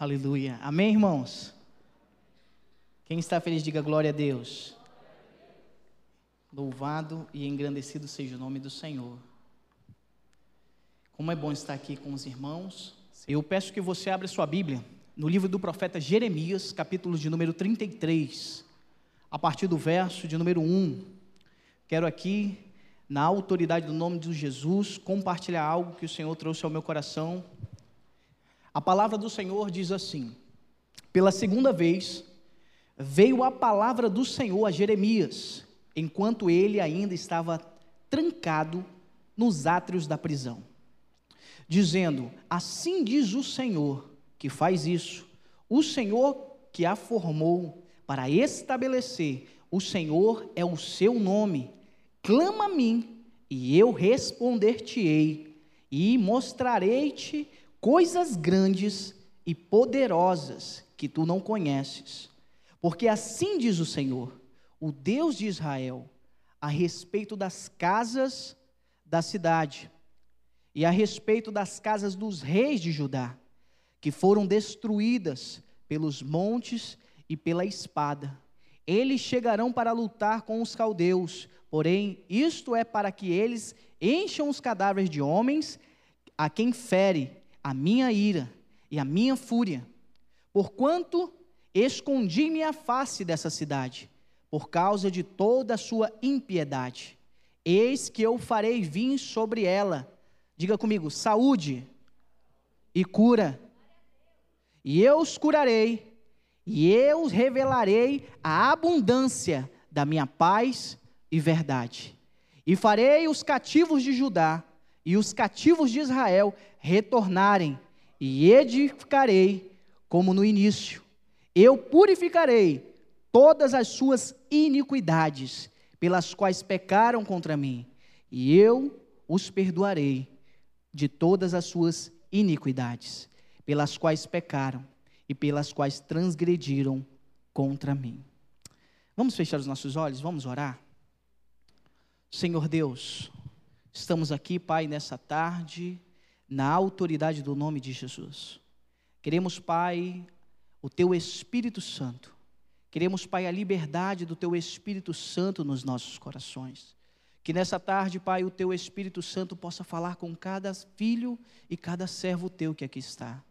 Aleluia. Amém, irmãos? Quem está feliz, diga glória a Deus. Louvado e engrandecido seja o nome do Senhor. Como é bom estar aqui com os irmãos. Eu peço que você abra sua Bíblia no livro do profeta Jeremias, capítulo de número 33, a partir do verso de número 1. Quero aqui, na autoridade do nome de Jesus, compartilhar algo que o Senhor trouxe ao meu coração. A palavra do Senhor diz assim: Pela segunda vez veio a palavra do Senhor a Jeremias, enquanto ele ainda estava trancado nos átrios da prisão, dizendo: Assim diz o Senhor que faz isso, o Senhor que a formou para estabelecer, o Senhor é o seu nome. Clama a mim, e eu responder-te-ei, e mostrarei-te coisas grandes e poderosas que tu não conheces. Porque assim diz o Senhor: o Deus de Israel, a respeito das casas da cidade e a respeito das casas dos reis de Judá, que foram destruídas pelos montes e pela espada. Eles chegarão para lutar com os caldeus, porém, isto é para que eles encham os cadáveres de homens a quem fere a minha ira e a minha fúria, porquanto escondi minha face dessa cidade por causa de toda a sua impiedade. Eis que eu farei vir sobre ela, diga comigo, saúde e cura. E eu os curarei, e eu os revelarei a abundância da minha paz e verdade. E farei os cativos de Judá e os cativos de Israel retornarem, e edificarei como no início. Eu purificarei todas as suas iniquidades, pelas quais pecaram contra mim, e eu os perdoarei de todas as suas iniquidades, pelas quais pecaram e pelas quais transgrediram contra mim. Vamos fechar os nossos olhos, vamos orar? Senhor Deus, estamos aqui, Pai, nessa tarde, na autoridade do nome de Jesus. Queremos, Pai, o Teu Espírito Santo Queremos, Pai, a liberdade do Teu Espírito Santo nos nossos corações. Que nessa tarde, Pai, o Teu Espírito Santo possa falar com cada filho e cada servo Teu que aqui está.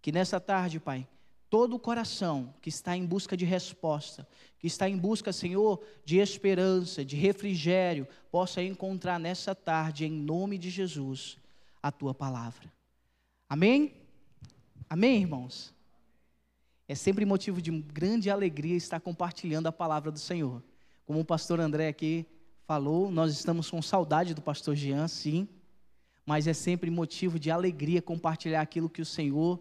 Que nessa tarde, Pai, todo o coração que está em busca de resposta, que está em busca, Senhor, de esperança, de refrigério, possa encontrar nessa tarde, em nome de Jesus, a Tua palavra. Amém? Amém, irmãos? É sempre motivo de grande alegria estar compartilhando a palavra do Senhor. Como o pastor André aqui falou, nós estamos com saudade do pastor Jean, sim, mas é sempre motivo de alegria compartilhar aquilo que o Senhor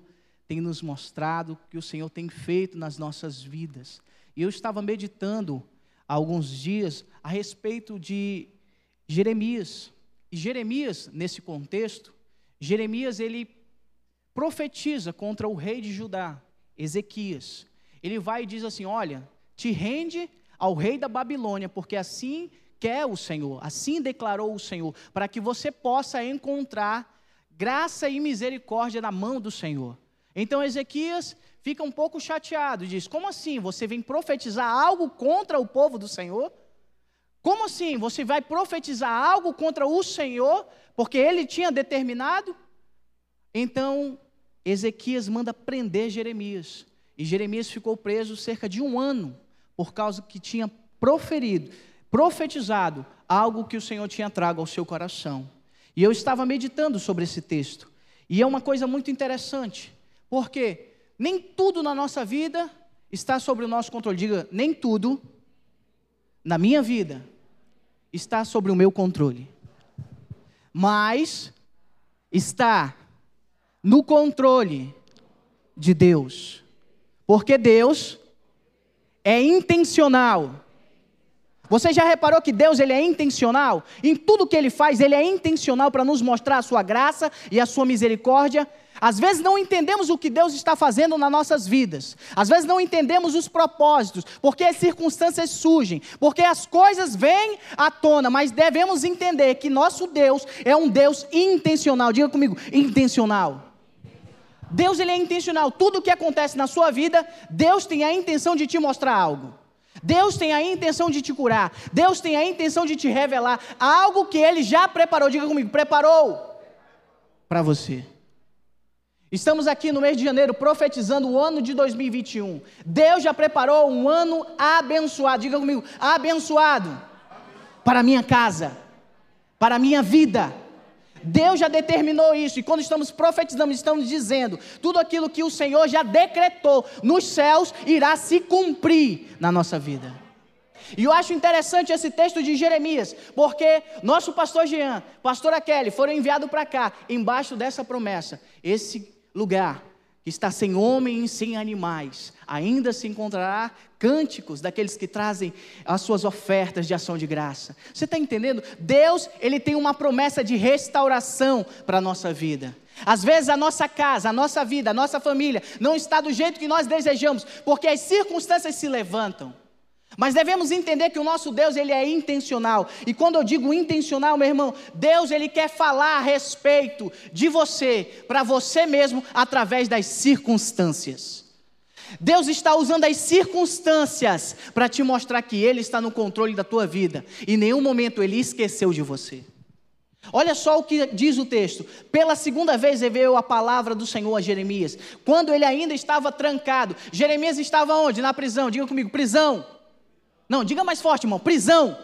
tem nos mostrado, que o Senhor tem feito nas nossas vidas. E eu estava meditando há alguns dias a respeito de Jeremias. E Jeremias, nesse contexto, Jeremias ele profetiza contra o rei de Judá, Ezequias. Ele vai e diz assim: Olha, te rende ao rei da Babilônia, porque assim quer o Senhor, assim declarou o Senhor, para que você possa encontrar graça e misericórdia na mão do Senhor. Então Ezequias fica um pouco chateado e diz: Como assim? Você vem profetizar algo contra o povo do Senhor? Como assim? Você vai profetizar algo contra o Senhor, porque ele tinha determinado? Então Ezequias manda prender Jeremias. E Jeremias ficou preso cerca de um ano, por causa que tinha proferido, profetizado algo que o Senhor tinha trago ao seu coração. E eu estava meditando sobre esse texto. E é uma coisa muito interessante, porque nem tudo na nossa vida está sobre o nosso controle. Diga, nem tudo na minha vida está sobre o meu controle. Mas está no controle de Deus. Porque Deus é intencional. Você já reparou que Deus ele é intencional? Em tudo que ele faz, ele é intencional para nos mostrar a sua graça e a sua misericórdia. Às vezes não entendemos o que Deus está fazendo nas nossas vidas. Às vezes não entendemos os propósitos, porque as circunstâncias surgem, porque as coisas vêm à tona, mas devemos entender que nosso Deus é um Deus intencional. Diga comigo, intencional. Deus ele é intencional. Tudo o que acontece na sua vida, Deus tem a intenção de te mostrar algo. Deus tem a intenção de te curar. Deus tem a intenção de te revelar algo que ele já preparou. Diga comigo, preparou para você. Estamos aqui no mês de janeiro profetizando o ano de 2021. Deus já preparou um ano abençoado. Diga comigo, abençoado para minha casa, para minha vida. Deus já determinou isso, e quando estamos profetizando, estamos dizendo: tudo aquilo que o Senhor já decretou nos céus irá se cumprir na nossa vida. E eu acho interessante esse texto de Jeremias, porque nosso pastor Jean, pastora Kelly, foram enviados para cá, embaixo dessa promessa. Esse lugar que está sem homens, sem animais, ainda se encontrará cânticos daqueles que trazem as suas ofertas de ação de graça. Você está entendendo? Deus, ele tem uma promessa de restauração para a nossa vida. Às vezes a nossa casa, a nossa vida, a nossa família não está do jeito que nós desejamos, porque as circunstâncias se levantam. Mas devemos entender que o nosso Deus, ele é intencional. E quando eu digo intencional, meu irmão, Deus ele quer falar a respeito de você, para você mesmo, através das circunstâncias. Deus está usando as circunstâncias para te mostrar que Ele está no controle da tua vida. Em nenhum momento Ele esqueceu de você. Olha só o que diz o texto. Pela segunda vez veio a palavra do Senhor a Jeremias. Quando ele ainda estava trancado. Jeremias estava onde? Na prisão. Diga comigo, prisão. Não, diga mais forte, irmão: prisão.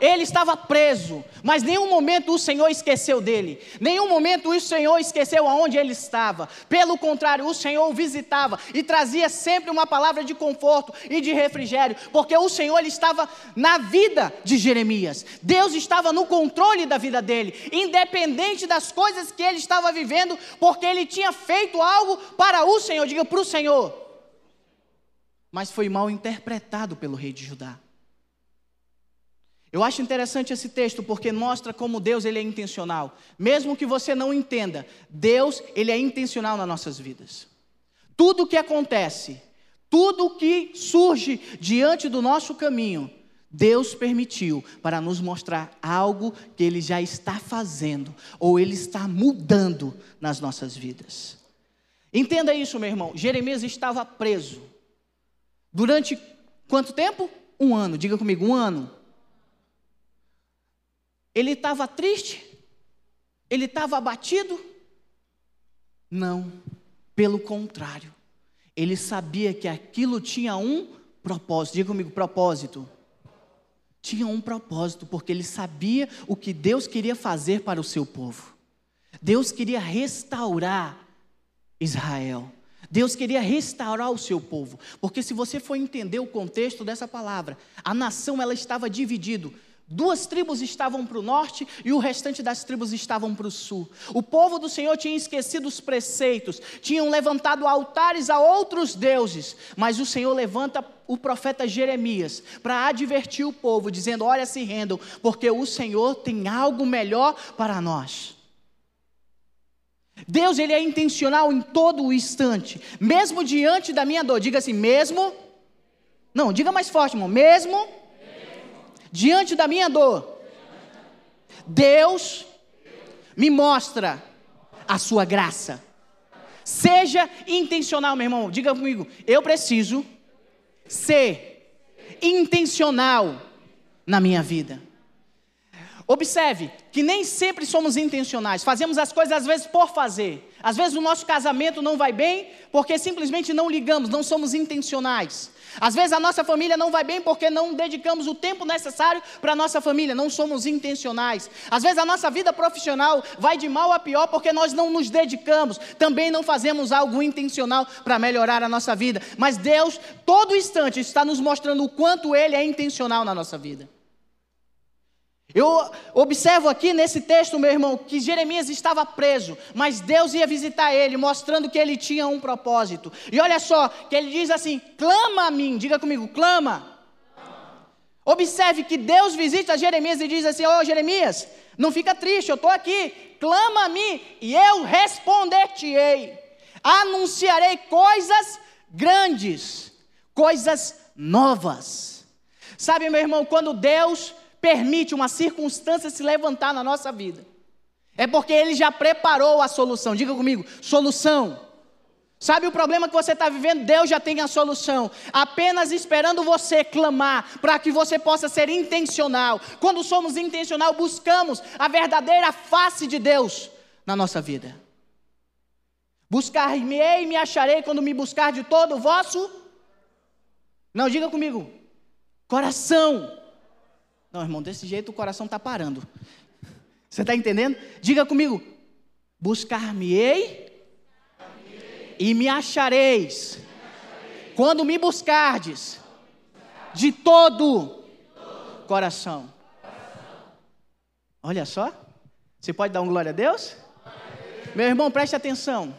Ele estava preso, mas nenhum momento o Senhor esqueceu dele. Nenhum momento o Senhor esqueceu aonde ele estava. Pelo contrário, o Senhor o visitava e trazia sempre uma palavra de conforto e de refrigério, porque o Senhor ele estava na vida de Jeremias. Deus estava no controle da vida dele, independente das coisas que ele estava vivendo, porque ele tinha feito algo para o Senhor. Diga para o Senhor mas foi mal interpretado pelo rei de Judá. Eu acho interessante esse texto porque mostra como Deus ele é intencional. Mesmo que você não entenda, Deus ele é intencional nas nossas vidas. Tudo o que acontece, tudo o que surge diante do nosso caminho, Deus permitiu para nos mostrar algo que Ele já está fazendo, ou Ele está mudando nas nossas vidas. Entenda isso, meu irmão. Jeremias estava preso, Durante quanto tempo? Um ano. Diga comigo, um ano. Ele estava triste? Ele estava abatido? Não, pelo contrário. Ele sabia que aquilo tinha um propósito. Diga comigo, propósito. Tinha um propósito, porque ele sabia o que Deus queria fazer para o seu povo. Deus queria restaurar Israel. Deus queria restaurar o seu povo, porque se você for entender o contexto dessa palavra, a nação ela estava dividida. Duas tribos estavam para o norte e o restante das tribos estavam para o sul. O povo do Senhor tinha esquecido os preceitos, tinham levantado altares a outros deuses, mas o Senhor levanta o profeta Jeremias para advertir o povo, dizendo: Olha, se rendam, porque o Senhor tem algo melhor para nós. Deus ele é intencional em todo o instante, mesmo diante da minha dor. Diga assim, mesmo. Não, diga mais forte, irmão. Mesmo, mesmo. diante da minha dor, Deus me mostra a sua graça. Seja intencional, meu irmão. Diga comigo, eu preciso ser intencional na minha vida. Observe que nem sempre somos intencionais, fazemos as coisas às vezes por fazer. Às vezes o nosso casamento não vai bem porque simplesmente não ligamos, não somos intencionais. Às vezes a nossa família não vai bem porque não dedicamos o tempo necessário para a nossa família, não somos intencionais. Às vezes a nossa vida profissional vai de mal a pior porque nós não nos dedicamos, também não fazemos algo intencional para melhorar a nossa vida. Mas Deus, todo instante, está nos mostrando o quanto Ele é intencional na nossa vida. Eu observo aqui nesse texto, meu irmão, que Jeremias estava preso, mas Deus ia visitar ele, mostrando que ele tinha um propósito. E olha só, que ele diz assim: clama a mim, diga comigo, clama. Observe que Deus visita Jeremias e diz assim: Ô oh, Jeremias, não fica triste, eu estou aqui, clama a mim e eu responder-te-ei. Anunciarei coisas grandes, coisas novas. Sabe, meu irmão, quando Deus permite uma circunstância se levantar na nossa vida, é porque Ele já preparou a solução. Diga comigo: solução. Sabe o problema que você está vivendo? Deus já tem a solução. Apenas esperando você clamar para que você possa ser intencional. Quando somos intencional, buscamos a verdadeira face de Deus na nossa vida. Buscar-me-ei e me acharei quando me buscar de todo o vosso. Não, diga comigo. Coração. Não, irmão, desse jeito o coração está parando. Você está entendendo? Diga comigo. Buscar-me-ei e me achareis, quando me buscardes, de todo coração. Olha só, você pode dar um glória a Deus? Meu irmão, preste atenção.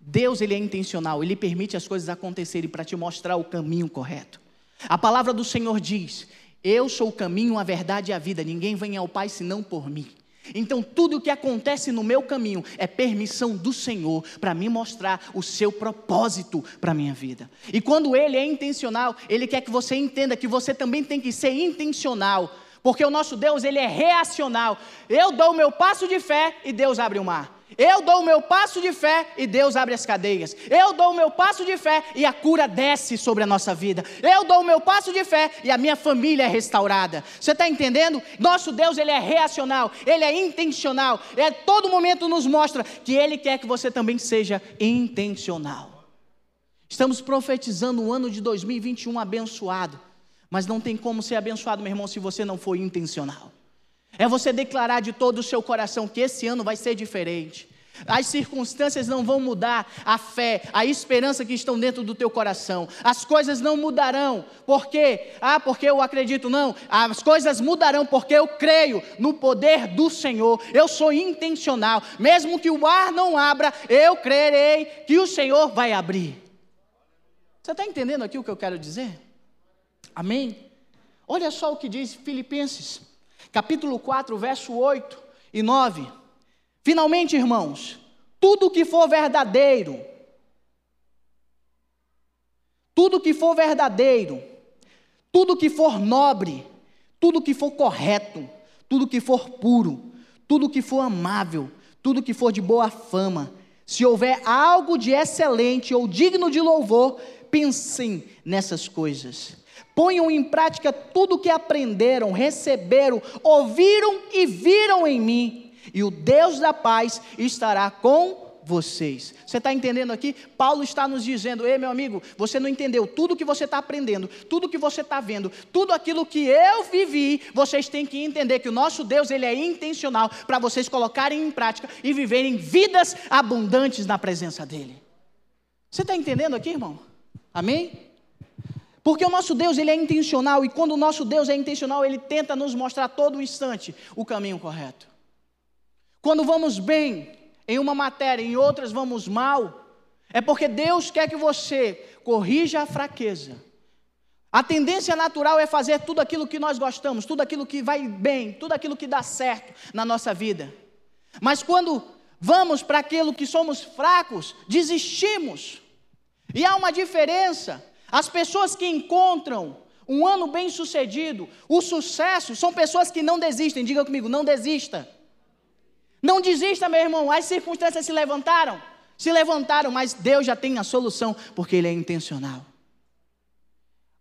Deus ele é intencional, ele permite as coisas acontecerem para te mostrar o caminho correto. A palavra do Senhor diz: Eu sou o caminho, a verdade e a vida. Ninguém vem ao Pai senão por mim. Então, tudo o que acontece no meu caminho é permissão do Senhor para me mostrar o seu propósito para a minha vida. E quando Ele é intencional, Ele quer que você entenda que você também tem que ser intencional, porque o nosso Deus, Ele é reacional. Eu dou o meu passo de fé e Deus abre o mar. Eu dou o meu passo de fé e Deus abre as cadeias. Eu dou o meu passo de fé e a cura desce sobre a nossa vida. Eu dou o meu passo de fé e a minha família é restaurada. Você está entendendo? Nosso Deus ele é reacional, ele é intencional. É todo momento nos mostra que ele quer que você também seja intencional. Estamos profetizando o ano de 2021 abençoado, mas não tem como ser abençoado, meu irmão, se você não for intencional. É você declarar de todo o seu coração que esse ano vai ser diferente. As circunstâncias não vão mudar a fé, a esperança que estão dentro do teu coração. As coisas não mudarão. Por quê? Ah, porque eu acredito. Não. As coisas mudarão porque eu creio no poder do Senhor. Eu sou intencional. Mesmo que o ar não abra, eu crerei que o Senhor vai abrir. Você está entendendo aqui o que eu quero dizer? Amém? Olha só o que diz Filipenses capítulo 4, verso 8 e 9. Finalmente, irmãos, tudo que for verdadeiro, tudo que for verdadeiro, tudo que for nobre, tudo que for correto, tudo que for puro, tudo que for amável, tudo que for de boa fama, se houver algo de excelente ou digno de louvor, pensem nessas coisas. Ponham em prática tudo o que aprenderam, receberam, ouviram e viram em mim, e o Deus da paz estará com vocês. Você está entendendo aqui? Paulo está nos dizendo: ei, meu amigo, você não entendeu tudo que você está aprendendo, tudo que você está vendo, tudo aquilo que eu vivi, vocês têm que entender que o nosso Deus ele é intencional para vocês colocarem em prática e viverem vidas abundantes na presença dEle. Você está entendendo aqui, irmão? Amém? Porque o nosso Deus, ele é intencional, e quando o nosso Deus é intencional, ele tenta nos mostrar todo instante o caminho correto. Quando vamos bem em uma matéria, em outras vamos mal, é porque Deus quer que você corrija a fraqueza. A tendência natural é fazer tudo aquilo que nós gostamos, tudo aquilo que vai bem, tudo aquilo que dá certo na nossa vida. Mas quando vamos para aquilo que somos fracos, desistimos. E há uma diferença as pessoas que encontram um ano bem sucedido, o sucesso, são pessoas que não desistem. Diga comigo, não desista. Não desista, meu irmão. As circunstâncias se levantaram, se levantaram, mas Deus já tem a solução, porque Ele é intencional.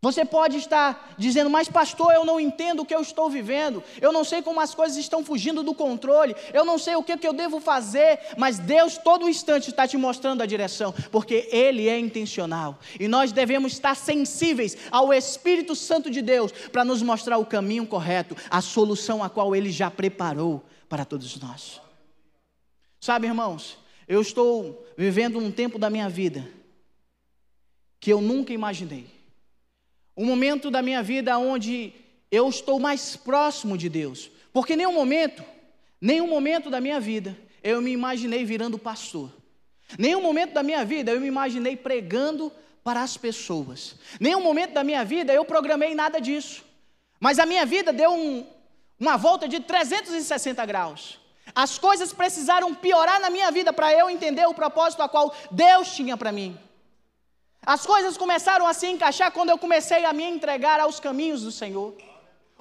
Você pode estar dizendo, mas pastor, eu não entendo o que eu estou vivendo, eu não sei como as coisas estão fugindo do controle, eu não sei o que, que eu devo fazer, mas Deus todo instante está te mostrando a direção, porque Ele é intencional. E nós devemos estar sensíveis ao Espírito Santo de Deus para nos mostrar o caminho correto, a solução a qual Ele já preparou para todos nós. Sabe, irmãos, eu estou vivendo um tempo da minha vida que eu nunca imaginei um momento da minha vida onde eu estou mais próximo de Deus. Porque nenhum momento, nenhum momento da minha vida, eu me imaginei virando pastor. Nenhum momento da minha vida eu me imaginei pregando para as pessoas. Nenhum momento da minha vida eu programei nada disso. Mas a minha vida deu um, uma volta de 360 graus. As coisas precisaram piorar na minha vida para eu entender o propósito a qual Deus tinha para mim. As coisas começaram a se encaixar quando eu comecei a me entregar aos caminhos do Senhor.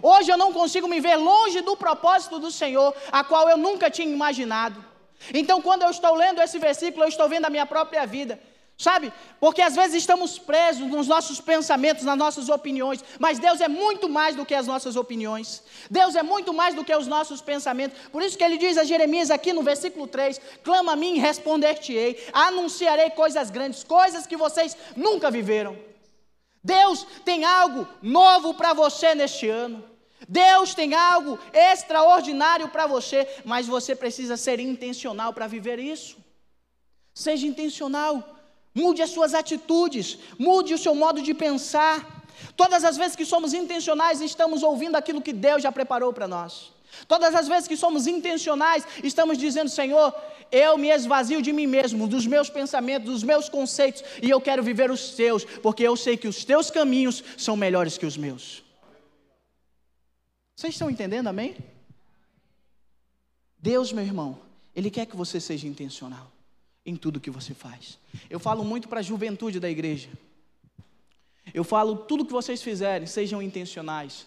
Hoje eu não consigo me ver longe do propósito do Senhor, a qual eu nunca tinha imaginado. Então, quando eu estou lendo esse versículo, eu estou vendo a minha própria vida. Sabe? Porque às vezes estamos presos nos nossos pensamentos, nas nossas opiniões, mas Deus é muito mais do que as nossas opiniões. Deus é muito mais do que os nossos pensamentos. Por isso que ele diz a Jeremias aqui no versículo 3: Clama a mim e responder-te-ei, anunciarei coisas grandes, coisas que vocês nunca viveram. Deus tem algo novo para você neste ano. Deus tem algo extraordinário para você, mas você precisa ser intencional para viver isso. Seja intencional. Mude as suas atitudes, mude o seu modo de pensar. Todas as vezes que somos intencionais, estamos ouvindo aquilo que Deus já preparou para nós. Todas as vezes que somos intencionais, estamos dizendo: Senhor, eu me esvazio de mim mesmo, dos meus pensamentos, dos meus conceitos, e eu quero viver os teus, porque eu sei que os teus caminhos são melhores que os meus. Vocês estão entendendo, amém? Deus, meu irmão, Ele quer que você seja intencional em tudo que você faz. Eu falo muito para a juventude da igreja. Eu falo, tudo que vocês fizerem, sejam intencionais.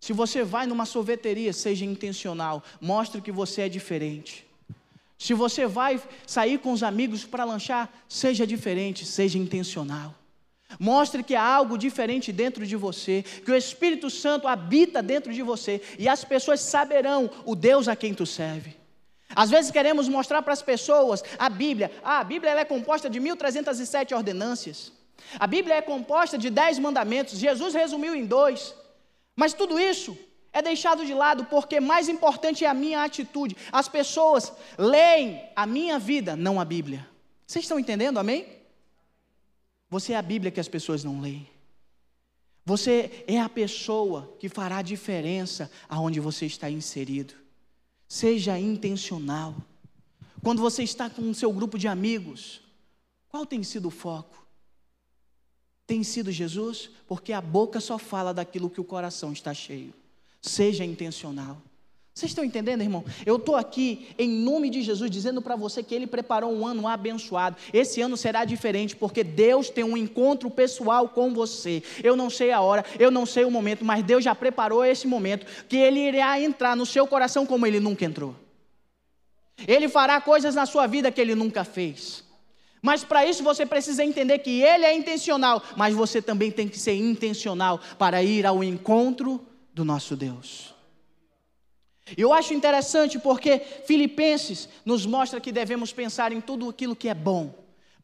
Se você vai numa sorveteria, seja intencional, mostre que você é diferente. Se você vai sair com os amigos para lanchar, seja diferente, seja intencional. Mostre que há algo diferente dentro de você, que o Espírito Santo habita dentro de você e as pessoas saberão o Deus a quem tu serve. Às vezes queremos mostrar para as pessoas a Bíblia. Ah, a Bíblia é composta de 1307 ordenâncias. A Bíblia é composta de 10 mandamentos. Jesus resumiu em dois. Mas tudo isso é deixado de lado porque mais importante é a minha atitude. As pessoas leem a minha vida, não a Bíblia. Vocês estão entendendo, amém? Você é a Bíblia que as pessoas não leem. Você é a pessoa que fará diferença aonde você está inserido. Seja intencional. Quando você está com o seu grupo de amigos, qual tem sido o foco? Tem sido Jesus? Porque a boca só fala daquilo que o coração está cheio. Seja intencional. Vocês estão entendendo, irmão? Eu estou aqui em nome de Jesus dizendo para você que Ele preparou um ano abençoado. Esse ano será diferente porque Deus tem um encontro pessoal com você. Eu não sei a hora, eu não sei o momento, mas Deus já preparou esse momento que Ele irá entrar no seu coração como Ele nunca entrou. Ele fará coisas na sua vida que Ele nunca fez. Mas para isso você precisa entender que Ele é intencional, mas você também tem que ser intencional para ir ao encontro do nosso Deus. Eu acho interessante porque Filipenses nos mostra que devemos pensar em tudo aquilo que é bom.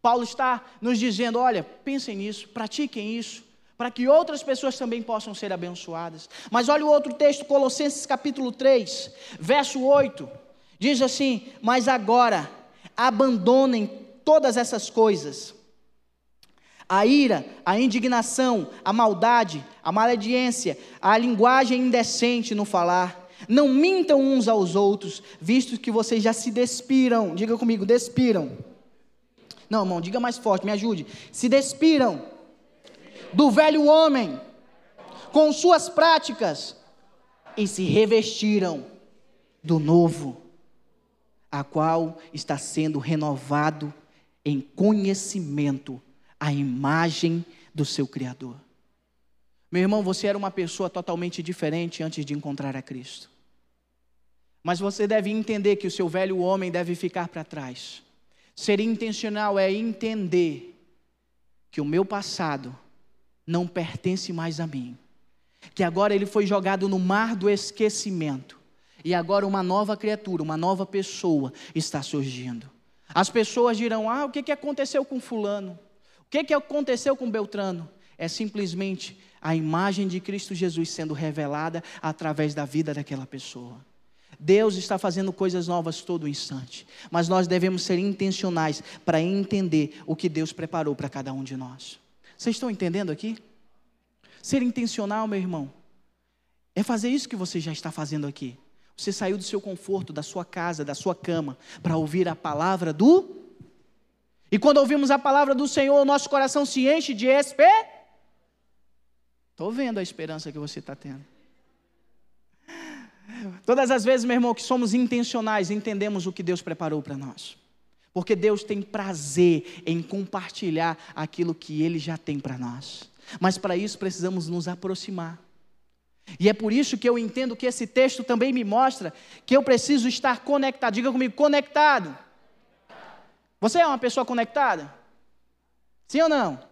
Paulo está nos dizendo: olha, pensem nisso, pratiquem isso, para que outras pessoas também possam ser abençoadas. Mas olha o outro texto, Colossenses capítulo 3, verso 8. Diz assim: Mas agora abandonem todas essas coisas. A ira, a indignação, a maldade, a malediência, a linguagem indecente no falar não mintam uns aos outros, visto que vocês já se despiram. Diga comigo, despiram. Não, irmão, diga mais forte, me ajude. Se despiram do velho homem com suas práticas e se revestiram do novo, a qual está sendo renovado em conhecimento a imagem do seu Criador. Meu irmão, você era uma pessoa totalmente diferente antes de encontrar a Cristo. Mas você deve entender que o seu velho homem deve ficar para trás. Ser intencional é entender que o meu passado não pertence mais a mim. Que agora ele foi jogado no mar do esquecimento. E agora uma nova criatura, uma nova pessoa está surgindo. As pessoas dirão: Ah, o que aconteceu com Fulano? O que aconteceu com Beltrano? É simplesmente a imagem de Cristo Jesus sendo revelada através da vida daquela pessoa. Deus está fazendo coisas novas todo instante, mas nós devemos ser intencionais para entender o que Deus preparou para cada um de nós. Vocês estão entendendo aqui? Ser intencional, meu irmão, é fazer isso que você já está fazendo aqui. Você saiu do seu conforto, da sua casa, da sua cama, para ouvir a palavra do. E quando ouvimos a palavra do Senhor, nosso coração se enche de esperança Estou vendo a esperança que você está tendo. Todas as vezes, meu irmão, que somos intencionais, entendemos o que Deus preparou para nós. Porque Deus tem prazer em compartilhar aquilo que Ele já tem para nós. Mas para isso precisamos nos aproximar. E é por isso que eu entendo que esse texto também me mostra que eu preciso estar conectado. Diga comigo, conectado. Você é uma pessoa conectada? Sim ou não?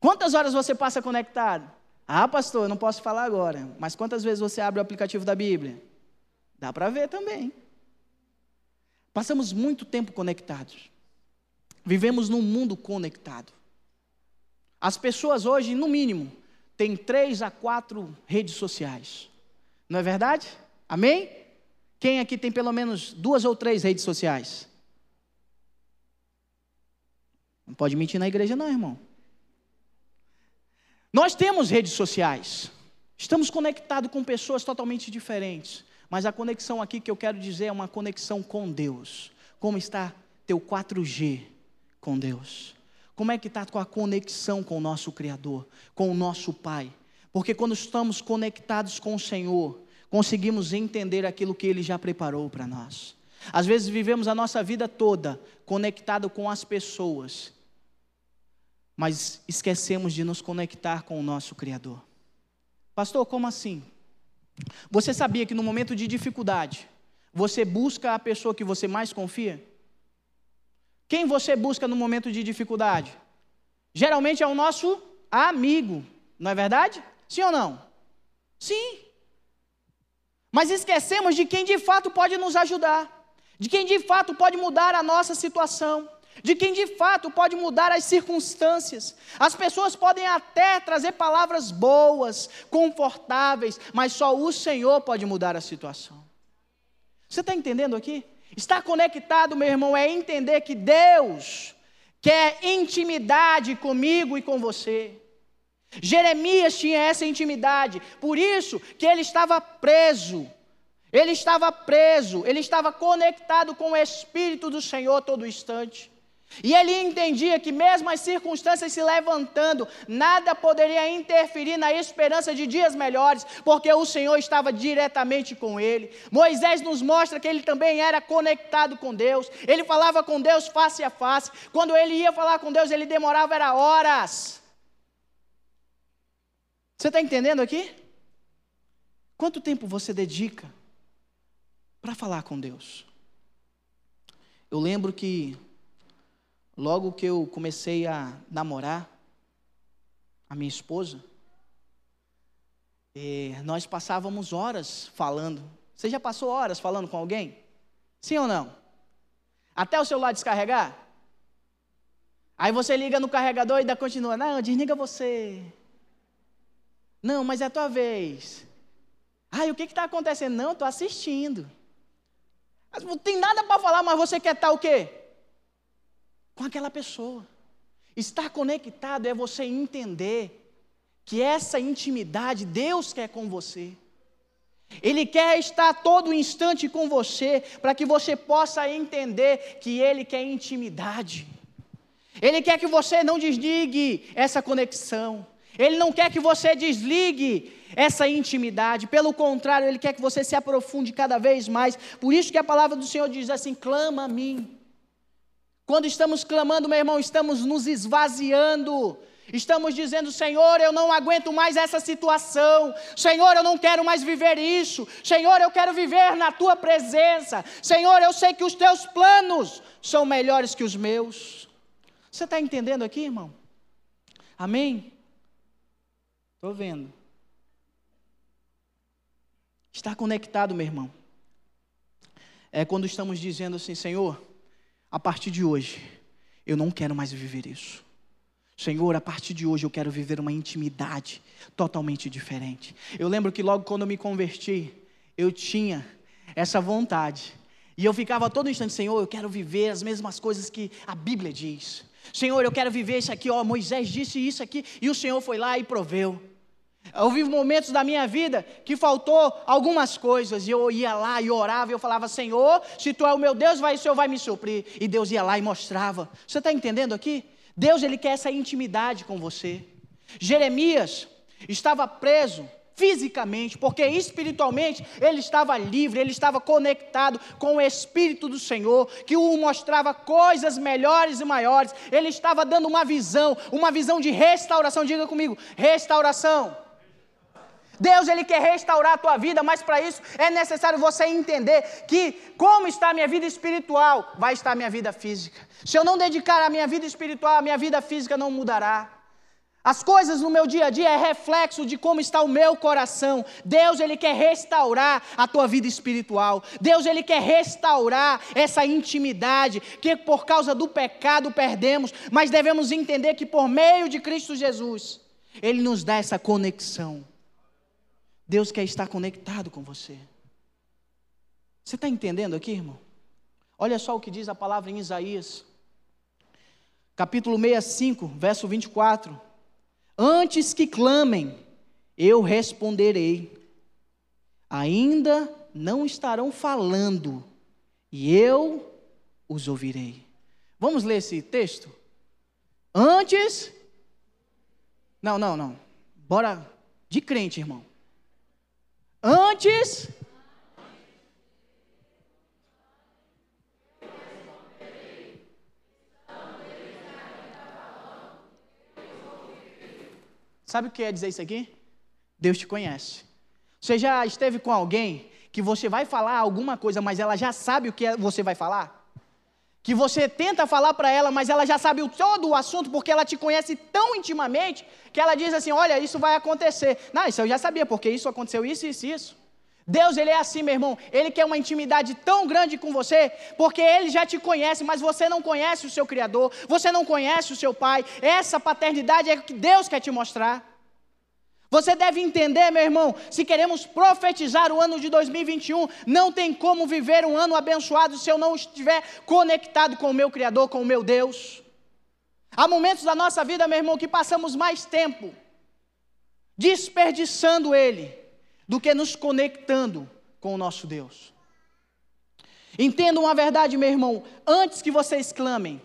Quantas horas você passa conectado? Ah, pastor, eu não posso falar agora, mas quantas vezes você abre o aplicativo da Bíblia? Dá para ver também. Passamos muito tempo conectados. Vivemos num mundo conectado. As pessoas hoje, no mínimo, têm três a quatro redes sociais. Não é verdade? Amém? Quem aqui tem pelo menos duas ou três redes sociais? Não pode mentir na igreja, não, irmão. Nós temos redes sociais. Estamos conectados com pessoas totalmente diferentes. Mas a conexão aqui que eu quero dizer é uma conexão com Deus. Como está teu 4G com Deus? Como é que está a tua conexão com o nosso Criador, com o nosso Pai? Porque quando estamos conectados com o Senhor, conseguimos entender aquilo que Ele já preparou para nós. Às vezes vivemos a nossa vida toda conectado com as pessoas mas esquecemos de nos conectar com o nosso Criador. Pastor, como assim? Você sabia que no momento de dificuldade, você busca a pessoa que você mais confia? Quem você busca no momento de dificuldade? Geralmente é o nosso amigo, não é verdade? Sim ou não? Sim. Mas esquecemos de quem de fato pode nos ajudar, de quem de fato pode mudar a nossa situação de quem de fato pode mudar as circunstâncias. As pessoas podem até trazer palavras boas, confortáveis, mas só o Senhor pode mudar a situação. Você está entendendo aqui? Estar conectado, meu irmão, é entender que Deus quer intimidade comigo e com você. Jeremias tinha essa intimidade, por isso que ele estava preso. Ele estava preso, ele estava conectado com o Espírito do Senhor todo instante. E ele entendia que, mesmo as circunstâncias se levantando, nada poderia interferir na esperança de dias melhores, porque o Senhor estava diretamente com ele. Moisés nos mostra que ele também era conectado com Deus, ele falava com Deus face a face. Quando ele ia falar com Deus, ele demorava era horas. Você está entendendo aqui? Quanto tempo você dedica para falar com Deus? Eu lembro que Logo que eu comecei a namorar a minha esposa, eh, nós passávamos horas falando. Você já passou horas falando com alguém? Sim ou não? Até o celular descarregar? Aí você liga no carregador e ainda continua. Não, desliga você. Não, mas é a tua vez. Ai, o que está acontecendo? Não, estou assistindo. Não tem nada para falar, mas você quer estar tá o quê? Com aquela pessoa. Estar conectado é você entender que essa intimidade Deus quer com você. Ele quer estar todo instante com você, para que você possa entender que Ele quer intimidade. Ele quer que você não desligue essa conexão. Ele não quer que você desligue essa intimidade. Pelo contrário, Ele quer que você se aprofunde cada vez mais. Por isso que a palavra do Senhor diz assim: clama a mim quando estamos clamando, meu irmão, estamos nos esvaziando. Estamos dizendo, Senhor, eu não aguento mais essa situação. Senhor, eu não quero mais viver isso. Senhor, eu quero viver na tua presença. Senhor, eu sei que os teus planos são melhores que os meus. Você está entendendo aqui, irmão? Amém? Estou vendo. Está conectado, meu irmão. É quando estamos dizendo assim, Senhor a partir de hoje, eu não quero mais viver isso. Senhor, a partir de hoje eu quero viver uma intimidade totalmente diferente. Eu lembro que logo quando eu me converti, eu tinha essa vontade. E eu ficava todo instante, Senhor, eu quero viver as mesmas coisas que a Bíblia diz. Senhor, eu quero viver isso aqui, ó, Moisés disse isso aqui, e o Senhor foi lá e proveu. Houve momentos da minha vida que faltou algumas coisas, e eu ia lá e orava, e eu falava, Senhor, se tu é o meu Deus, vai, o Senhor vai me suprir. E Deus ia lá e mostrava. Você está entendendo aqui? Deus, Ele quer essa intimidade com você. Jeremias estava preso fisicamente, porque espiritualmente ele estava livre, ele estava conectado com o Espírito do Senhor, que o mostrava coisas melhores e maiores. Ele estava dando uma visão, uma visão de restauração. Diga comigo, restauração. Deus ele quer restaurar a tua vida, mas para isso é necessário você entender que como está a minha vida espiritual, vai estar a minha vida física. Se eu não dedicar a minha vida espiritual, a minha vida física não mudará. As coisas no meu dia a dia é reflexo de como está o meu coração. Deus ele quer restaurar a tua vida espiritual. Deus ele quer restaurar essa intimidade que por causa do pecado perdemos, mas devemos entender que por meio de Cristo Jesus, ele nos dá essa conexão. Deus quer estar conectado com você. Você está entendendo aqui, irmão? Olha só o que diz a palavra em Isaías, capítulo 65, verso 24. Antes que clamem, eu responderei. Ainda não estarão falando, e eu os ouvirei. Vamos ler esse texto? Antes. Não, não, não. Bora de crente, irmão. Antes Sabe o que quer dizer isso aqui? Deus te conhece. Você já esteve com alguém que você vai falar alguma coisa, mas ela já sabe o que é, você vai falar? Que você tenta falar para ela, mas ela já sabe todo o assunto, porque ela te conhece tão intimamente, que ela diz assim: Olha, isso vai acontecer. Não, isso eu já sabia, porque isso aconteceu, isso, isso, isso. Deus, ele é assim, meu irmão. Ele quer uma intimidade tão grande com você, porque ele já te conhece, mas você não conhece o seu Criador, você não conhece o seu Pai. Essa paternidade é o que Deus quer te mostrar. Você deve entender, meu irmão, se queremos profetizar o ano de 2021, não tem como viver um ano abençoado se eu não estiver conectado com o meu Criador, com o meu Deus. Há momentos da nossa vida, meu irmão, que passamos mais tempo desperdiçando Ele do que nos conectando com o nosso Deus. Entenda uma verdade, meu irmão, antes que vocês clamem,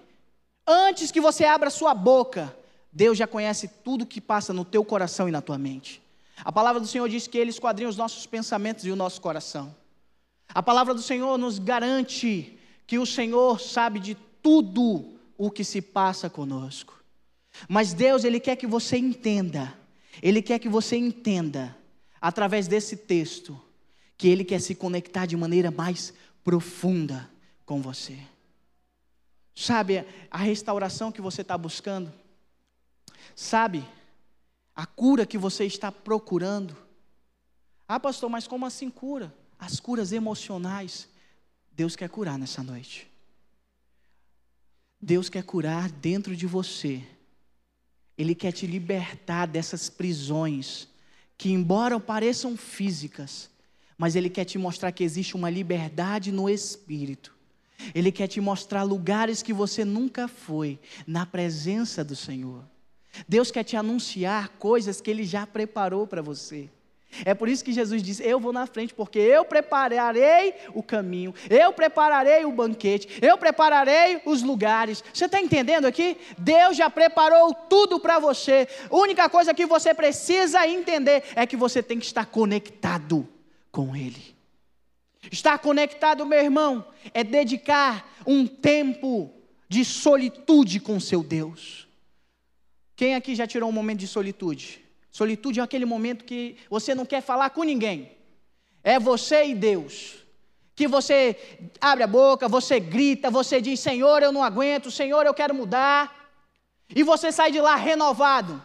antes que você abra sua boca, Deus já conhece tudo que passa no teu coração e na tua mente. A palavra do Senhor diz que Ele esquadrinha os nossos pensamentos e o nosso coração. A palavra do Senhor nos garante que o Senhor sabe de tudo o que se passa conosco. Mas Deus, Ele quer que você entenda, Ele quer que você entenda através desse texto, que Ele quer se conectar de maneira mais profunda com você. Sabe, a restauração que você está buscando, sabe, a cura que você está procurando. Ah, pastor, mas como assim cura? As curas emocionais, Deus quer curar nessa noite. Deus quer curar dentro de você. Ele quer te libertar dessas prisões que, embora pareçam físicas, mas Ele quer te mostrar que existe uma liberdade no espírito. Ele quer te mostrar lugares que você nunca foi, na presença do Senhor. Deus quer te anunciar coisas que Ele já preparou para você. É por isso que Jesus diz: Eu vou na frente, porque eu prepararei o caminho, eu prepararei o banquete, eu prepararei os lugares. Você está entendendo aqui? Deus já preparou tudo para você. A única coisa que você precisa entender é que você tem que estar conectado com Ele. Estar conectado, meu irmão, é dedicar um tempo de solitude com seu Deus. Quem aqui já tirou um momento de solitude? Solitude é aquele momento que você não quer falar com ninguém. É você e Deus. Que você abre a boca, você grita, você diz: Senhor, eu não aguento, Senhor, eu quero mudar. E você sai de lá renovado.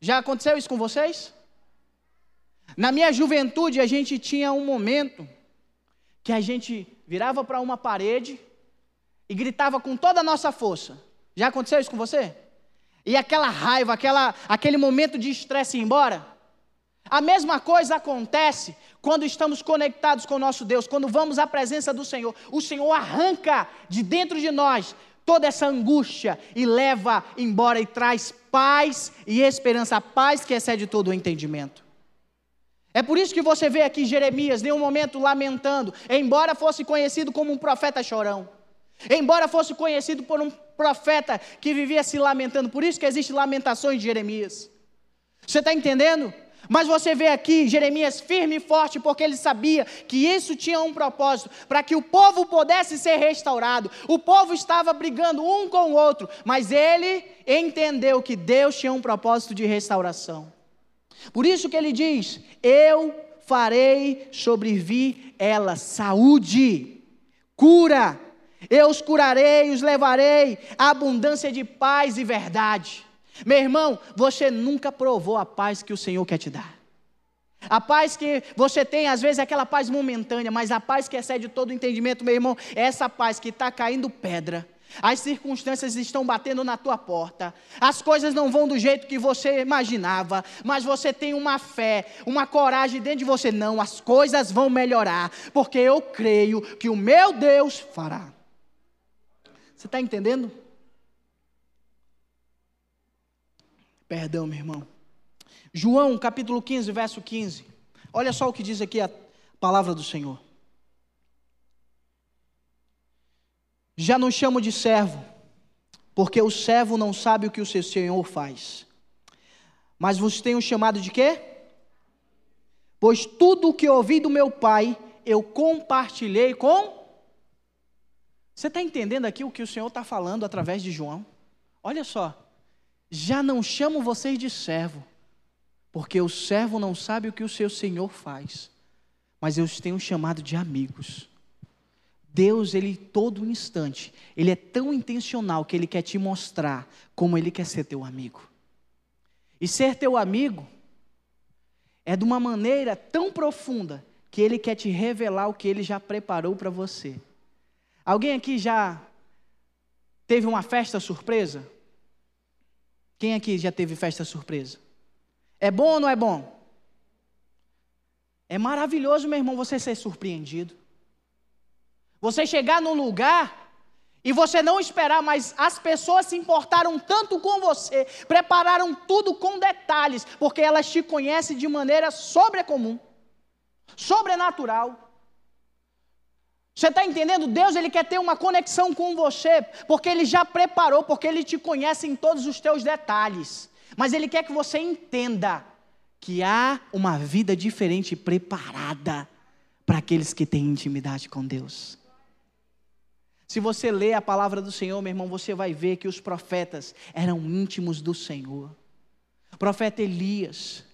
Já aconteceu isso com vocês? Na minha juventude, a gente tinha um momento que a gente virava para uma parede e gritava com toda a nossa força. Já aconteceu isso com você? E aquela raiva, aquela, aquele momento de estresse ir embora. A mesma coisa acontece quando estamos conectados com o nosso Deus, quando vamos à presença do Senhor. O Senhor arranca de dentro de nós toda essa angústia e leva embora e traz paz e esperança, a paz que excede todo o entendimento. É por isso que você vê aqui Jeremias, em um momento lamentando, embora fosse conhecido como um profeta chorão. Embora fosse conhecido por um profeta que vivia se lamentando, por isso que existe lamentações de Jeremias. Você está entendendo? Mas você vê aqui Jeremias firme e forte, porque ele sabia que isso tinha um propósito, para que o povo pudesse ser restaurado. O povo estava brigando um com o outro, mas ele entendeu que Deus tinha um propósito de restauração. Por isso que ele diz: Eu farei sobrevir ela saúde, cura, eu os curarei, os levarei, abundância de paz e verdade. Meu irmão, você nunca provou a paz que o Senhor quer te dar. A paz que você tem, às vezes, é aquela paz momentânea, mas a paz que excede todo entendimento, meu irmão, é essa paz que está caindo pedra. As circunstâncias estão batendo na tua porta, as coisas não vão do jeito que você imaginava, mas você tem uma fé, uma coragem dentro de você. Não, as coisas vão melhorar, porque eu creio que o meu Deus fará. Você está entendendo? Perdão, meu irmão. João capítulo 15, verso 15. Olha só o que diz aqui a palavra do Senhor. Já não chamo de servo, porque o servo não sabe o que o seu senhor faz. Mas vos tenho chamado de quê? Pois tudo o que ouvi do meu pai, eu compartilhei com. Você está entendendo aqui o que o Senhor está falando através de João? Olha só já não chamo vocês de servo, porque o servo não sabe o que o seu senhor faz, mas eu os tenho chamado de amigos. Deus, ele todo instante, ele é tão intencional que ele quer te mostrar como ele quer ser teu amigo. E ser teu amigo é de uma maneira tão profunda que ele quer te revelar o que ele já preparou para você. Alguém aqui já teve uma festa surpresa? Quem aqui já teve festa surpresa? É bom ou não é bom? É maravilhoso, meu irmão, você ser surpreendido. Você chegar num lugar e você não esperar, mas as pessoas se importaram tanto com você, prepararam tudo com detalhes, porque elas te conhecem de maneira sobrecomum, sobrenatural. Você está entendendo? Deus ele quer ter uma conexão com você, porque Ele já preparou, porque Ele te conhece em todos os teus detalhes. Mas Ele quer que você entenda que há uma vida diferente preparada para aqueles que têm intimidade com Deus. Se você ler a palavra do Senhor, meu irmão, você vai ver que os profetas eram íntimos do Senhor. O profeta Elias,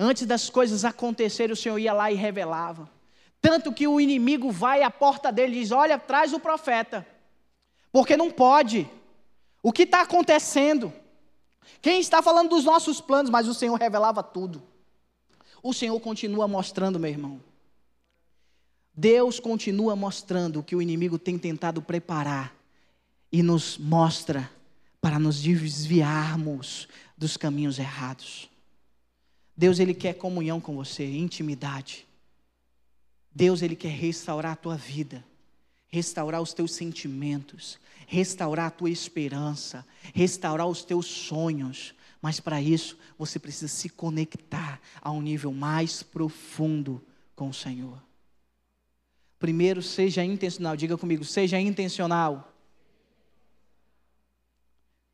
antes das coisas acontecerem, o Senhor ia lá e revelava. Tanto que o inimigo vai à porta dele e diz: Olha, traz o profeta, porque não pode. O que está acontecendo? Quem está falando dos nossos planos, mas o Senhor revelava tudo. O Senhor continua mostrando, meu irmão. Deus continua mostrando o que o inimigo tem tentado preparar e nos mostra para nos desviarmos dos caminhos errados. Deus ele quer comunhão com você, intimidade. Deus ele quer restaurar a tua vida, restaurar os teus sentimentos, restaurar a tua esperança, restaurar os teus sonhos. Mas para isso, você precisa se conectar a um nível mais profundo com o Senhor. Primeiro, seja intencional. Diga comigo, seja intencional.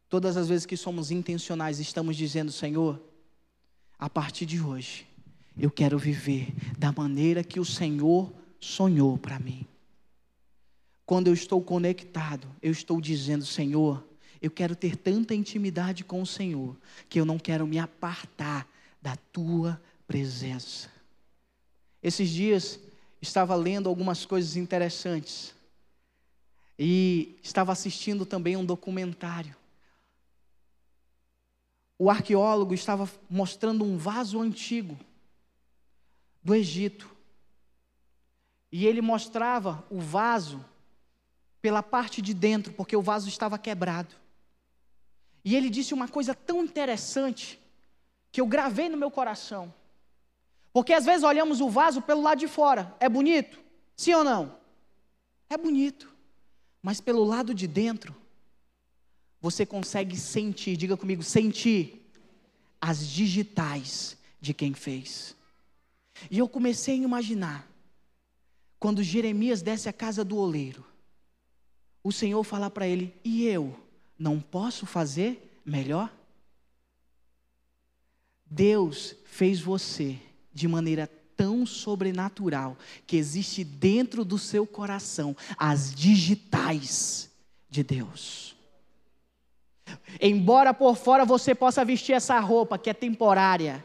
Todas as vezes que somos intencionais, estamos dizendo, Senhor, a partir de hoje, eu quero viver da maneira que o Senhor sonhou para mim. Quando eu estou conectado, eu estou dizendo, Senhor, eu quero ter tanta intimidade com o Senhor, que eu não quero me apartar da tua presença. Esses dias estava lendo algumas coisas interessantes e estava assistindo também um documentário. O arqueólogo estava mostrando um vaso antigo do Egito. E ele mostrava o vaso pela parte de dentro, porque o vaso estava quebrado. E ele disse uma coisa tão interessante que eu gravei no meu coração. Porque às vezes olhamos o vaso pelo lado de fora. É bonito? Sim ou não? É bonito. Mas pelo lado de dentro, você consegue sentir, diga comigo, sentir as digitais de quem fez. E eu comecei a imaginar, quando Jeremias desce à casa do oleiro, o Senhor fala para ele: E eu não posso fazer melhor? Deus fez você de maneira tão sobrenatural que existe dentro do seu coração as digitais de Deus. Embora por fora você possa vestir essa roupa que é temporária,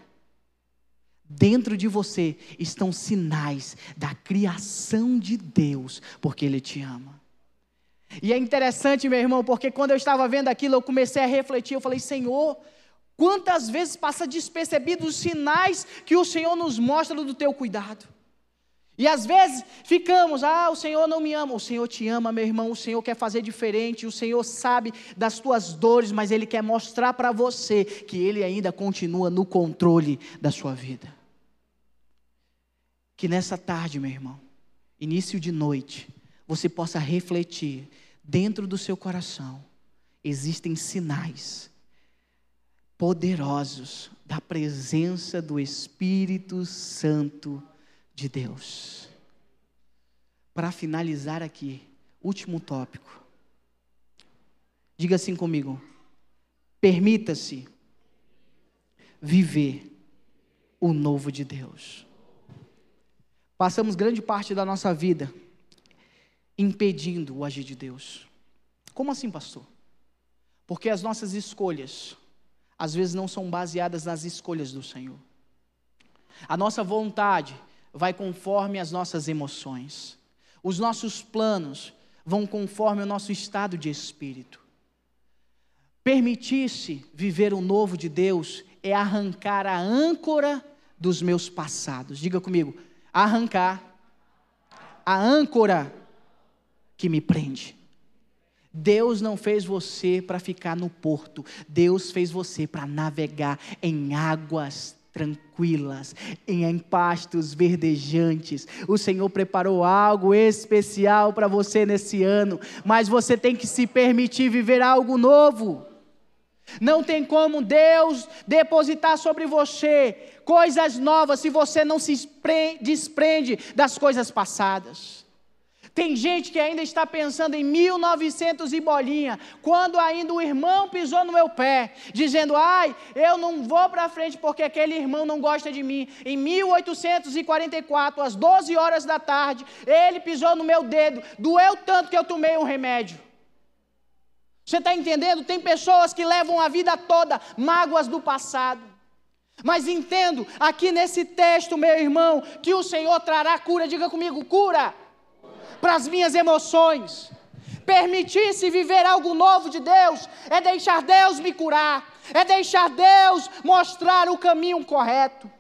Dentro de você estão sinais da criação de Deus, porque Ele te ama. E é interessante, meu irmão, porque quando eu estava vendo aquilo, eu comecei a refletir. Eu falei, Senhor, quantas vezes passa despercebido os sinais que o Senhor nos mostra do teu cuidado? E às vezes ficamos, ah, o Senhor não me ama. O Senhor te ama, meu irmão. O Senhor quer fazer diferente. O Senhor sabe das tuas dores, mas Ele quer mostrar para você que Ele ainda continua no controle da sua vida. Que nessa tarde, meu irmão, início de noite, você possa refletir dentro do seu coração. Existem sinais poderosos da presença do Espírito Santo de Deus. Para finalizar aqui, último tópico. Diga assim comigo: permita-se viver o novo de Deus. Passamos grande parte da nossa vida impedindo o agir de Deus. Como assim, pastor? Porque as nossas escolhas, às vezes, não são baseadas nas escolhas do Senhor. A nossa vontade vai conforme as nossas emoções. Os nossos planos vão conforme o nosso estado de espírito. Permitir-se viver o novo de Deus é arrancar a âncora dos meus passados. Diga comigo, arrancar a âncora que me prende. Deus não fez você para ficar no porto, Deus fez você para navegar em águas tranquilas, em pastos verdejantes. O Senhor preparou algo especial para você nesse ano, mas você tem que se permitir viver algo novo. Não tem como Deus depositar sobre você coisas novas se você não se desprende das coisas passadas. Tem gente que ainda está pensando em 1900 e bolinha, quando ainda o irmão pisou no meu pé, dizendo: "Ai, eu não vou para frente porque aquele irmão não gosta de mim". Em 1844, às 12 horas da tarde, ele pisou no meu dedo, doeu tanto que eu tomei um remédio. Você está entendendo? Tem pessoas que levam a vida toda mágoas do passado. Mas entendo aqui nesse texto, meu irmão, que o Senhor trará cura. Diga comigo, cura para as minhas emoções. Permitir-se viver algo novo de Deus é deixar Deus me curar, é deixar Deus mostrar o caminho correto.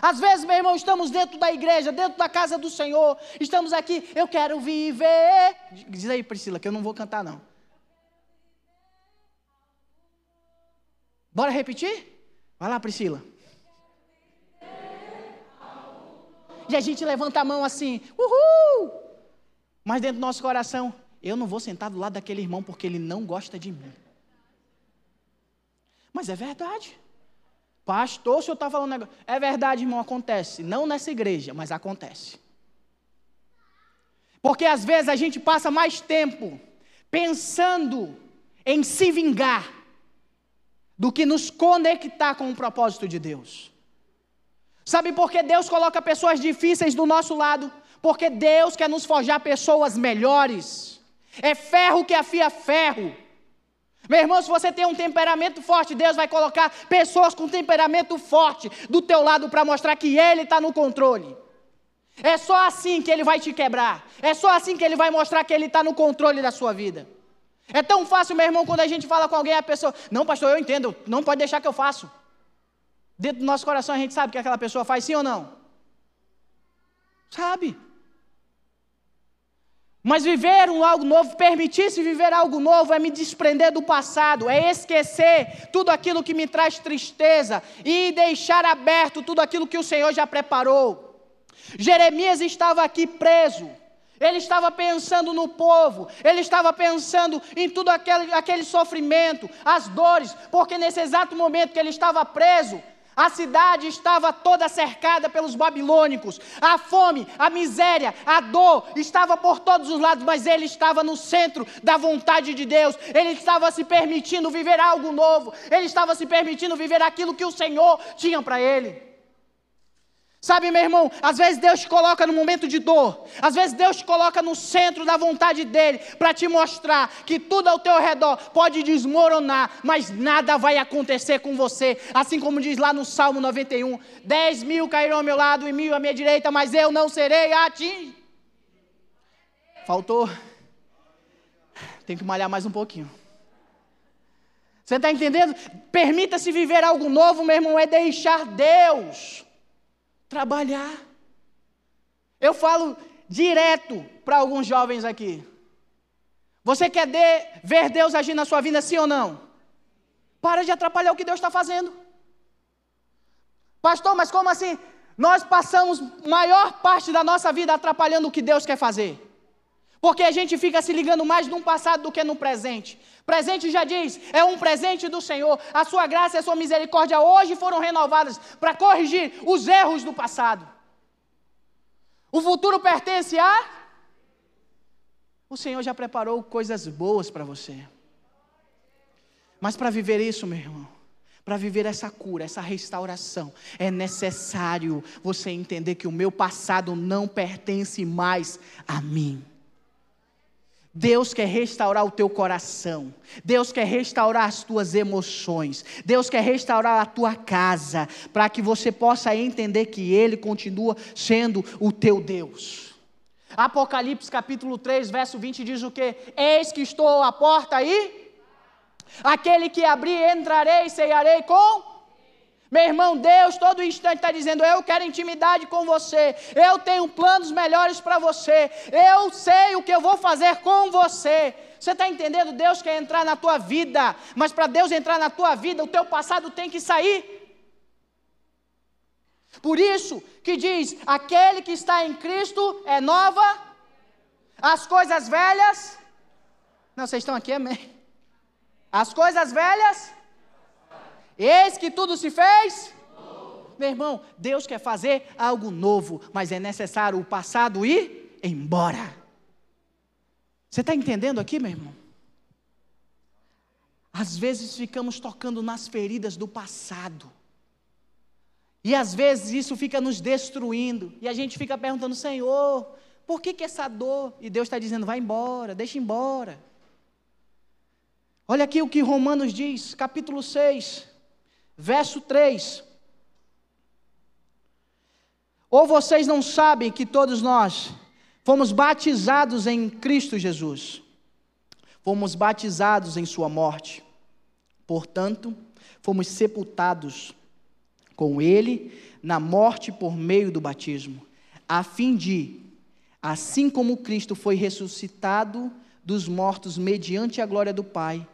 Às vezes, meu irmão, estamos dentro da igreja, dentro da casa do Senhor, estamos aqui, eu quero viver. Diz aí, Priscila, que eu não vou cantar, não. Bora repetir? Vai lá, Priscila. E a gente levanta a mão assim, uhul! Mas dentro do nosso coração, eu não vou sentar do lado daquele irmão porque ele não gosta de mim. Mas é verdade. Pastor, o senhor está falando negócio. É verdade, irmão, acontece. Não nessa igreja, mas acontece. Porque às vezes a gente passa mais tempo pensando em se vingar do que nos conectar com o propósito de Deus. Sabe por que Deus coloca pessoas difíceis do nosso lado? Porque Deus quer nos forjar pessoas melhores. É ferro que afia ferro. Meu irmão, se você tem um temperamento forte, Deus vai colocar pessoas com temperamento forte do teu lado para mostrar que Ele está no controle. É só assim que Ele vai te quebrar. É só assim que Ele vai mostrar que Ele está no controle da sua vida. É tão fácil, meu irmão, quando a gente fala com alguém, a pessoa, não, pastor, eu entendo, não pode deixar que eu faço. Dentro do nosso coração a gente sabe que aquela pessoa faz, sim ou não? Sabe. Mas viver um algo novo, permitir-se viver algo novo, é me desprender do passado, é esquecer tudo aquilo que me traz tristeza e deixar aberto tudo aquilo que o Senhor já preparou. Jeremias estava aqui preso, ele estava pensando no povo, ele estava pensando em tudo aquele, aquele sofrimento, as dores, porque nesse exato momento que ele estava preso, a cidade estava toda cercada pelos babilônicos. A fome, a miséria, a dor estava por todos os lados, mas ele estava no centro da vontade de Deus. Ele estava se permitindo viver algo novo. Ele estava se permitindo viver aquilo que o Senhor tinha para ele. Sabe, meu irmão, às vezes Deus te coloca no momento de dor, às vezes Deus te coloca no centro da vontade dEle, para te mostrar que tudo ao teu redor pode desmoronar, mas nada vai acontecer com você, assim como diz lá no Salmo 91: dez mil cairão ao meu lado e mil à minha direita, mas eu não serei atingido. Faltou. Tem que malhar mais um pouquinho. Você está entendendo? Permita-se viver algo novo, meu irmão, é deixar Deus trabalhar. Eu falo direto para alguns jovens aqui. Você quer de, ver Deus agir na sua vida, sim ou não? Para de atrapalhar o que Deus está fazendo. Pastor, mas como assim? Nós passamos maior parte da nossa vida atrapalhando o que Deus quer fazer. Porque a gente fica se ligando mais no passado do que no presente. Presente já diz, é um presente do Senhor. A sua graça e a sua misericórdia hoje foram renovadas para corrigir os erros do passado. O futuro pertence a. O Senhor já preparou coisas boas para você. Mas para viver isso, meu irmão, para viver essa cura, essa restauração, é necessário você entender que o meu passado não pertence mais a mim. Deus quer restaurar o teu coração, Deus quer restaurar as tuas emoções, Deus quer restaurar a tua casa, para que você possa entender que Ele continua sendo o teu Deus. Apocalipse capítulo 3, verso 20 diz o que? Eis que estou à porta aí, aquele que abrir, entrarei e ceiarei com meu irmão, Deus todo instante está dizendo: Eu quero intimidade com você, eu tenho planos melhores para você, eu sei o que eu vou fazer com você. Você está entendendo? Deus quer entrar na tua vida, mas para Deus entrar na tua vida, o teu passado tem que sair. Por isso que diz: aquele que está em Cristo é nova, as coisas velhas. Não, vocês estão aqui, amém. As coisas velhas Eis que tudo se fez. Meu irmão, Deus quer fazer algo novo, mas é necessário o passado ir embora. Você está entendendo aqui, meu irmão? Às vezes ficamos tocando nas feridas do passado. E às vezes isso fica nos destruindo. E a gente fica perguntando, Senhor, por que, que essa dor? E Deus está dizendo, vai embora, deixa embora. Olha aqui o que Romanos diz, capítulo 6. Verso 3. Ou vocês não sabem que todos nós fomos batizados em Cristo Jesus, fomos batizados em Sua morte, portanto, fomos sepultados com Ele na morte por meio do batismo, a fim de, assim como Cristo foi ressuscitado dos mortos mediante a glória do Pai,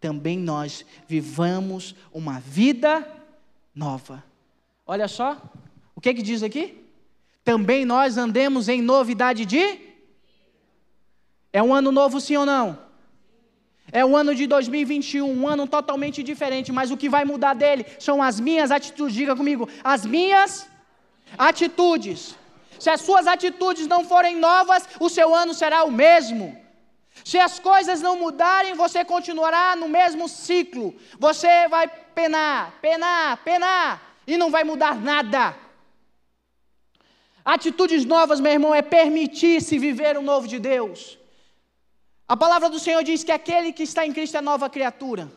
também nós vivamos uma vida nova. Olha só, o que que diz aqui? Também nós andemos em novidade de É um ano novo sim ou não? É o ano de 2021, um ano totalmente diferente, mas o que vai mudar dele são as minhas atitudes. Diga comigo, as minhas atitudes. Se as suas atitudes não forem novas, o seu ano será o mesmo. Se as coisas não mudarem, você continuará no mesmo ciclo. Você vai penar, penar, penar e não vai mudar nada. Atitudes novas, meu irmão, é permitir-se viver o novo de Deus. A palavra do Senhor diz que aquele que está em Cristo é nova criatura.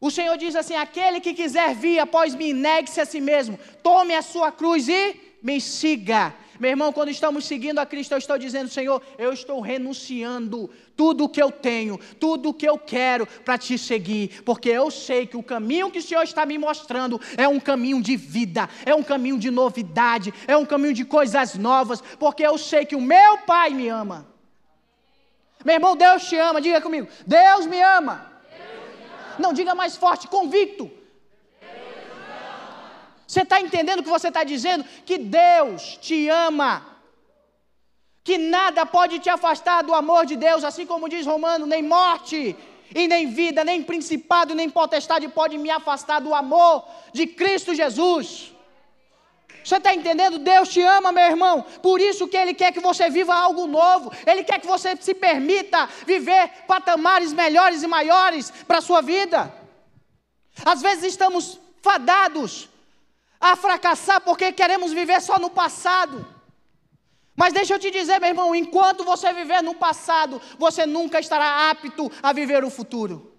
O Senhor diz assim: aquele que quiser vir após mim, negue-se a si mesmo, tome a sua cruz e me siga. Meu irmão, quando estamos seguindo a Cristo, eu estou dizendo, Senhor, eu estou renunciando tudo o que eu tenho, tudo o que eu quero para te seguir, porque eu sei que o caminho que o Senhor está me mostrando é um caminho de vida, é um caminho de novidade, é um caminho de coisas novas, porque eu sei que o meu Pai me ama. Meu irmão, Deus te ama, diga comigo, Deus me ama. Deus me ama. Não, diga mais forte, convicto. Você está entendendo o que você está dizendo? Que Deus te ama. Que nada pode te afastar do amor de Deus, assim como diz Romano, nem morte, e nem vida, nem principado, nem potestade pode me afastar do amor de Cristo Jesus. Você está entendendo? Deus te ama, meu irmão. Por isso que Ele quer que você viva algo novo. Ele quer que você se permita viver patamares melhores e maiores para a sua vida. Às vezes estamos fadados a fracassar porque queremos viver só no passado. Mas deixa eu te dizer, meu irmão, enquanto você viver no passado, você nunca estará apto a viver o futuro.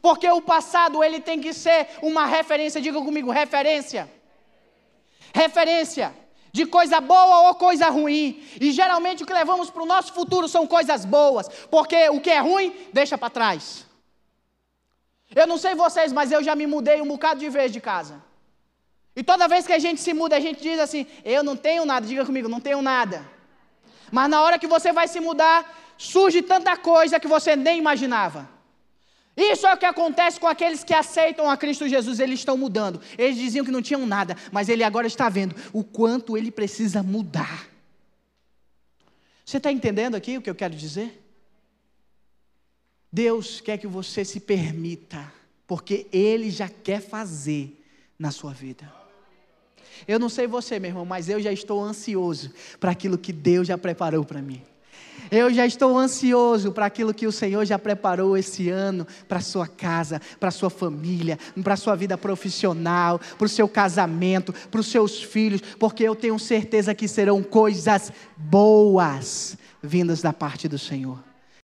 Porque o passado ele tem que ser uma referência, diga comigo, referência. Referência de coisa boa ou coisa ruim. E geralmente o que levamos para o nosso futuro são coisas boas, porque o que é ruim, deixa para trás. Eu não sei vocês, mas eu já me mudei um bocado de vez de casa. E toda vez que a gente se muda, a gente diz assim: Eu não tenho nada, diga comigo, não tenho nada. Mas na hora que você vai se mudar, surge tanta coisa que você nem imaginava. Isso é o que acontece com aqueles que aceitam a Cristo Jesus, eles estão mudando. Eles diziam que não tinham nada, mas ele agora está vendo o quanto ele precisa mudar. Você está entendendo aqui o que eu quero dizer? Deus quer que você se permita, porque Ele já quer fazer na sua vida. Eu não sei você, meu irmão, mas eu já estou ansioso para aquilo que Deus já preparou para mim. Eu já estou ansioso para aquilo que o Senhor já preparou esse ano para sua casa, para sua família, para sua vida profissional, para o seu casamento, para os seus filhos, porque eu tenho certeza que serão coisas boas vindas da parte do Senhor.